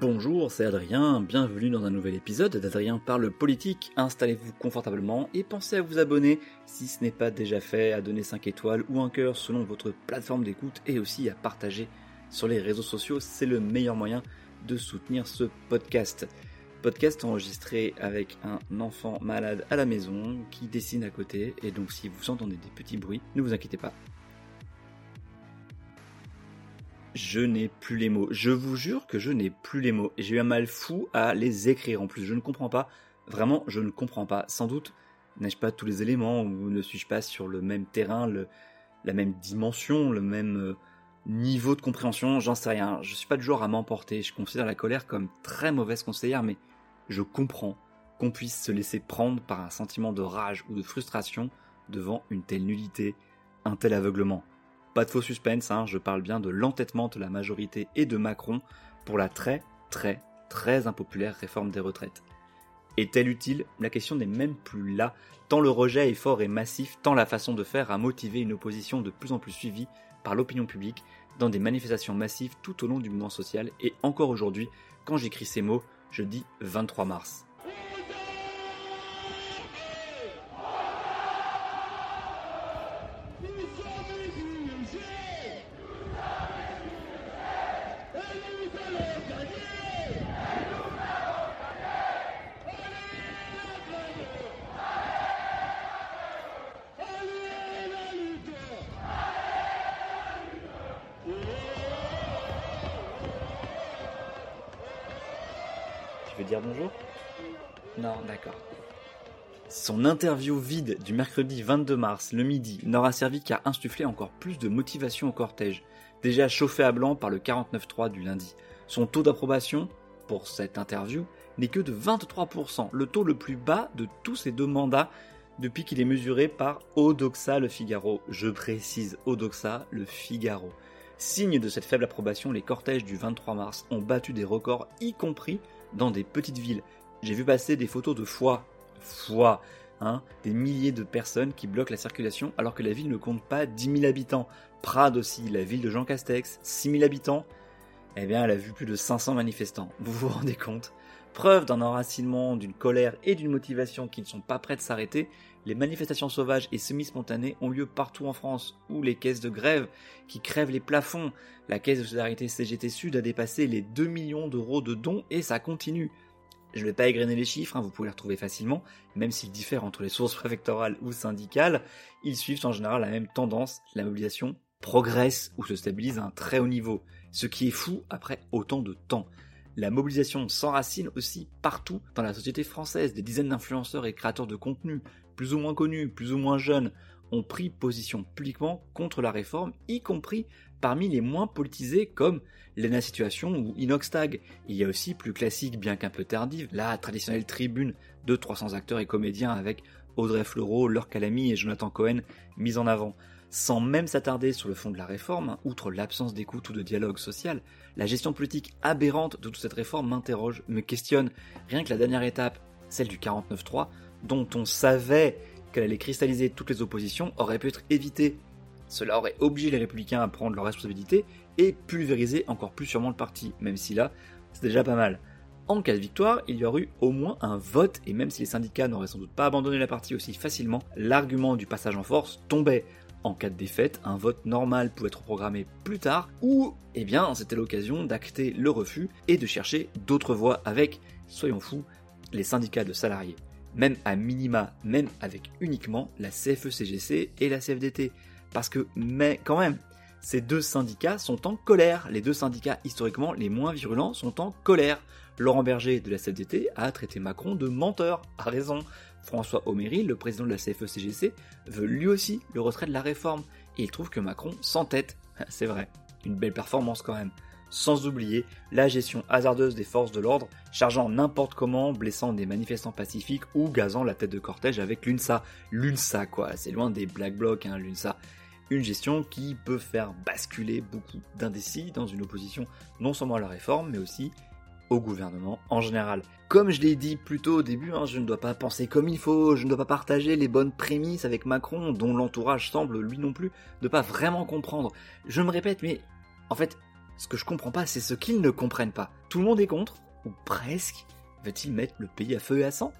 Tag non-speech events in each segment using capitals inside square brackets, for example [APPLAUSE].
Bonjour, c'est Adrien, bienvenue dans un nouvel épisode d'Adrien parle politique. Installez-vous confortablement et pensez à vous abonner si ce n'est pas déjà fait, à donner 5 étoiles ou un cœur selon votre plateforme d'écoute et aussi à partager sur les réseaux sociaux, c'est le meilleur moyen de soutenir ce podcast. Podcast enregistré avec un enfant malade à la maison qui dessine à côté et donc si vous entendez des petits bruits, ne vous inquiétez pas, je n'ai plus les mots. Je vous jure que je n'ai plus les mots. J'ai eu un mal fou à les écrire en plus. Je ne comprends pas. Vraiment, je ne comprends pas. Sans doute, n'ai-je pas tous les éléments ou ne suis-je pas sur le même terrain, la même dimension, le même euh, niveau de compréhension J'en sais rien. Je suis pas du genre à m'emporter. Je considère la colère comme très mauvaise conseillère, mais je comprends qu'on puisse se laisser prendre par un sentiment de rage ou de frustration devant une telle nullité, un tel aveuglement. Pas de faux suspense, hein, je parle bien de l'entêtement de la majorité et de Macron pour la très, très, très impopulaire réforme des retraites. Est-elle utile? La question n'est même plus là, tant le rejet est fort et massif, tant la façon de faire a motivé une opposition de plus en plus suivie par l'opinion publique dans des manifestations massives tout au long du mouvement social, et encore aujourd'hui, quand j'écris ces mots, je dis 23 mars. Tu veux dire bonjour Non, d'accord. Son interview vide du mercredi 22 mars, le midi, n'aura servi qu'à insuffler encore plus de motivation au cortège, déjà chauffé à blanc par le 49.3 du lundi. Son taux d'approbation, pour cette interview, n'est que de 23%, le taux le plus bas de tous ces deux mandats depuis qu'il est mesuré par Odoxa le Figaro. Je précise Odoxa le Figaro. Signe de cette faible approbation, les cortèges du 23 mars ont battu des records, y compris dans des petites villes. J'ai vu passer des photos de foie, foie, hein, des milliers de personnes qui bloquent la circulation alors que la ville ne compte pas 10 000 habitants. Prades aussi, la ville de Jean Castex, 6 000 habitants. Eh bien, elle a vu plus de 500 manifestants. Vous vous [LAUGHS] rendez compte? Preuve d'un enracinement, d'une colère et d'une motivation qui ne sont pas prêts de s'arrêter, les manifestations sauvages et semi-spontanées ont lieu partout en France, où les caisses de grève qui crèvent les plafonds. La caisse de solidarité CGT Sud a dépassé les 2 millions d'euros de dons et ça continue. Je ne vais pas égrener les chiffres, hein, vous pouvez les retrouver facilement, même s'ils diffèrent entre les sources préfectorales ou syndicales, ils suivent en général la même tendance, la mobilisation progresse ou se stabilise à un très haut niveau, ce qui est fou après autant de temps. La mobilisation s'enracine aussi partout dans la société française. Des dizaines d'influenceurs et créateurs de contenu, plus ou moins connus, plus ou moins jeunes, ont pris position publiquement contre la réforme, y compris parmi les moins politisés comme Lena Situation ou Inoxtag. Il y a aussi plus classique, bien qu'un peu tardive, la traditionnelle tribune de 300 acteurs et comédiens avec Audrey Fleurot, Laure Calamy et Jonathan Cohen mis en avant. Sans même s'attarder sur le fond de la réforme, outre l'absence d'écoute ou de dialogue social, la gestion politique aberrante de toute cette réforme m'interroge, me questionne. Rien que la dernière étape, celle du 49-3, dont on savait qu'elle allait cristalliser toutes les oppositions, aurait pu être évitée. Cela aurait obligé les républicains à prendre leurs responsabilités et pulvériser encore plus sûrement le parti, même si là, c'est déjà pas mal. En cas de victoire, il y aurait eu au moins un vote, et même si les syndicats n'auraient sans doute pas abandonné la partie aussi facilement, l'argument du passage en force tombait. En cas de défaite, un vote normal pouvait être programmé plus tard, ou, eh bien, c'était l'occasion d'acter le refus et de chercher d'autres voies avec, soyons fous, les syndicats de salariés. Même à minima, même avec uniquement la CFE-CGC et la CFDT. Parce que, mais quand même, ces deux syndicats sont en colère. Les deux syndicats historiquement les moins virulents sont en colère. Laurent Berger de la CFDT a traité Macron de menteur, a raison. François Omery, le président de la CFE-CGC, veut lui aussi le retrait de la réforme, et il trouve que Macron s'entête. [LAUGHS] C'est vrai, une belle performance quand même. sans oublier la gestion hasardeuse des forces de l'ordre, chargeant n'importe comment, blessant des manifestants pacifiques ou gazant la tête de cortège avec l'UNSA. L'UNSA quoi, c'est loin des Black Blocs, hein, l'UNSA. Une gestion qui peut faire basculer beaucoup d'indécis dans une opposition non seulement à la réforme, mais aussi au gouvernement en général. Comme je l'ai dit plus tôt au début, hein, je ne dois pas penser comme il faut, je ne dois pas partager les bonnes prémices avec Macron, dont l'entourage semble lui non plus ne pas vraiment comprendre. Je me répète, mais en fait, ce que je comprends pas, c'est ce qu'ils ne comprennent pas. Tout le monde est contre, ou presque. Va-t-il mettre le pays à feu et à sang?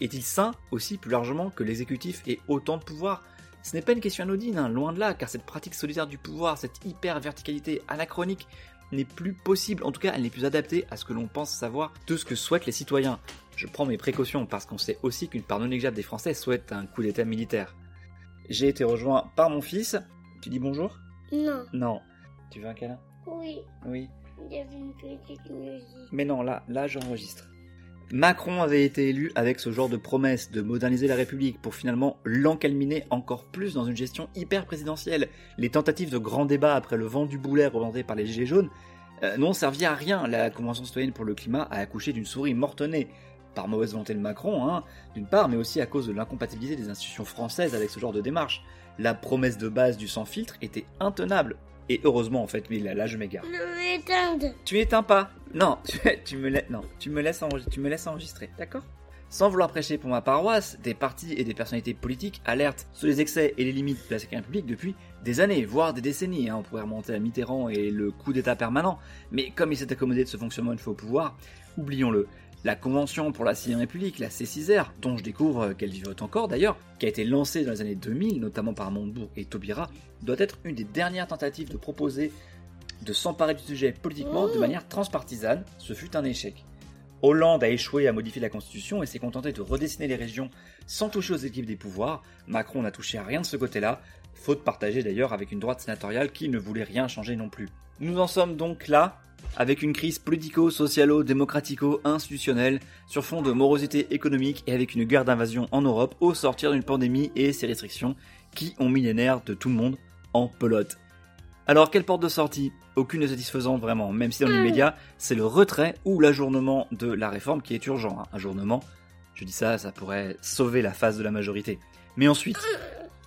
Est-il sain aussi plus largement que l'exécutif ait autant de pouvoir? Ce n'est pas une question anodine, hein, loin de là, car cette pratique solitaire du pouvoir, cette hyper verticalité anachronique, n'est plus possible, en tout cas elle n'est plus adaptée à ce que l'on pense savoir de ce que souhaitent les citoyens. Je prends mes précautions parce qu'on sait aussi qu'une part non négligeable des Français souhaite un coup d'état militaire. J'ai été rejoint par mon fils. Tu dis bonjour? Non. Non. Tu veux un câlin? Oui. Oui. Il y avait une petite musique. Mais non, là, là j'enregistre. Macron avait été élu avec ce genre de promesse de moderniser la République pour finalement l'encalminer encore plus dans une gestion hyper présidentielle. Les tentatives de grand débat après le vent du boulet reventé par les Gilets jaunes euh, n'ont servi à rien. La Convention citoyenne pour le climat a accouché d'une souris mortonnée. Par mauvaise volonté de Macron, hein, d'une part, mais aussi à cause de l'incompatibilité des institutions françaises avec ce genre de démarche. La promesse de base du sans filtre était intenable. Et heureusement, en fait, mais là, là je m'égare. Tu éteins pas. Non, [LAUGHS] tu, tu me laisses, non, tu me laisses, enregistrer, tu me laisses enregistrer, d'accord? Sans vouloir prêcher pour ma paroisse, des partis et des personnalités politiques alertent sur les excès et les limites de la sécurité publique depuis des années, voire des décennies. Hein. On pourrait remonter à Mitterrand et le coup d'état permanent. Mais comme il s'est accommodé de ce fonctionnement une fois au pouvoir, oublions-le. La Convention pour la Sixième République, la C6R, dont je découvre qu'elle vivote encore d'ailleurs, qui a été lancée dans les années 2000, notamment par Montebourg et Taubira, doit être une des dernières tentatives de proposer de s'emparer du sujet politiquement de manière transpartisane. Ce fut un échec. Hollande a échoué à modifier la Constitution et s'est contenté de redessiner les régions sans toucher aux équipes des pouvoirs. Macron n'a touché à rien de ce côté-là, faute partagée d'ailleurs avec une droite sénatoriale qui ne voulait rien changer non plus. Nous en sommes donc là, avec une crise politico-socialo-démocratico-institutionnelle sur fond de morosité économique et avec une guerre d'invasion en Europe au sortir d'une pandémie et ses restrictions qui ont mis les nerfs de tout le monde en pelote. Alors quelle porte de sortie? Aucune n'est satisfaisante vraiment, même si dans l'immédiat c'est le retrait ou l'ajournement de la réforme qui est urgent. Un ajournement, je dis ça, ça pourrait sauver la phase de la majorité. Mais ensuite,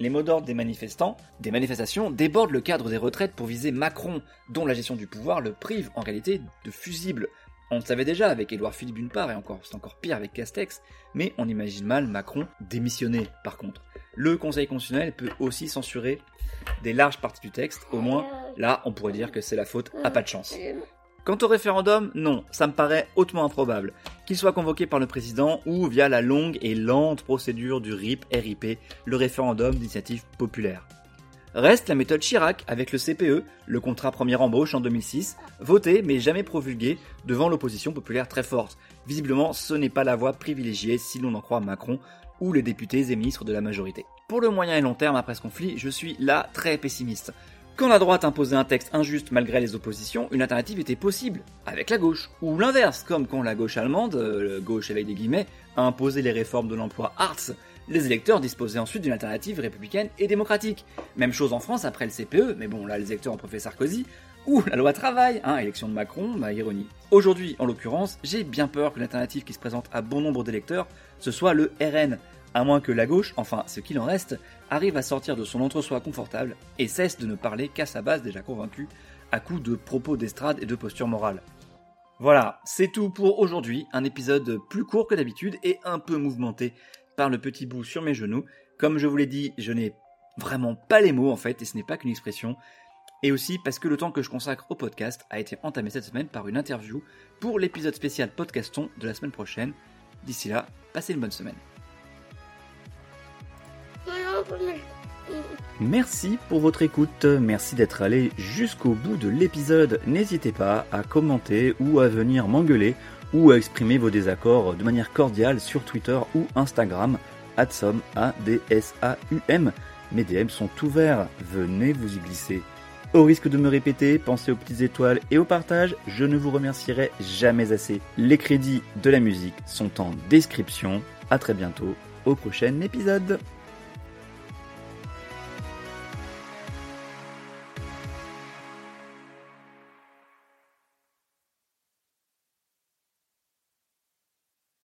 les mots d'ordre des manifestants, manifestations, débordent le cadre des retraites pour viser Macron, dont la gestion du pouvoir le prive en réalité de fusible. On le savait déjà avec Édouard Philippe d'une part, et encore, c'est encore pire avec Castex, mais on imagine mal Macron démissionner par contre. Le Conseil constitutionnel peut aussi censurer des larges parties du texte, au moins là on pourrait dire que c'est la faute à pas de chance. Quant au référendum, non, ça me paraît hautement improbable. Qu'il soit convoqué par le président ou via la longue et lente procédure du RIP-RIP, le référendum d'initiative populaire. Reste la méthode Chirac avec le CPE, le contrat première embauche en 2006, voté mais jamais promulgué devant l'opposition populaire très forte. Visiblement, ce n'est pas la voie privilégiée si l'on en croit Macron ou les députés et ministres de la majorité. Pour le moyen et long terme après ce conflit, je suis là très pessimiste. Quand la droite imposait un texte injuste malgré les oppositions, une alternative était possible, avec la gauche. Ou l'inverse, comme quand la gauche allemande, euh, gauche avec des guillemets, a imposé les réformes de l'emploi Hartz, les électeurs disposaient ensuite d'une alternative républicaine et démocratique. Même chose en France après le CPE, mais bon là les électeurs ont préféré Sarkozy, ou la loi travail, hein, élection de Macron, ma ironie. Aujourd'hui, en l'occurrence, j'ai bien peur que l'alternative qui se présente à bon nombre d'électeurs, ce soit le RN, à moins que la gauche, enfin ce qu'il en reste, arrive à sortir de son entre-soi confortable et cesse de ne parler qu'à sa base déjà convaincue, à coups de propos d'estrade et de posture morale. Voilà, c'est tout pour aujourd'hui, un épisode plus court que d'habitude et un peu mouvementé par le petit bout sur mes genoux. Comme je vous l'ai dit, je n'ai vraiment pas les mots en fait, et ce n'est pas qu'une expression. Et aussi parce que le temps que je consacre au podcast a été entamé cette semaine par une interview pour l'épisode spécial Podcaston de la semaine prochaine. D'ici là, passez une bonne semaine. Merci pour votre écoute, merci d'être allé jusqu'au bout de l'épisode. N'hésitez pas à commenter ou à venir m'engueuler ou à exprimer vos désaccords de manière cordiale sur Twitter ou Instagram, adsom, A-D-S-A-U-M. Mes DM sont ouverts, venez vous y glisser. Au risque de me répéter, pensez aux petites étoiles et au partage, je ne vous remercierai jamais assez. Les crédits de la musique sont en description. À très bientôt au prochain épisode.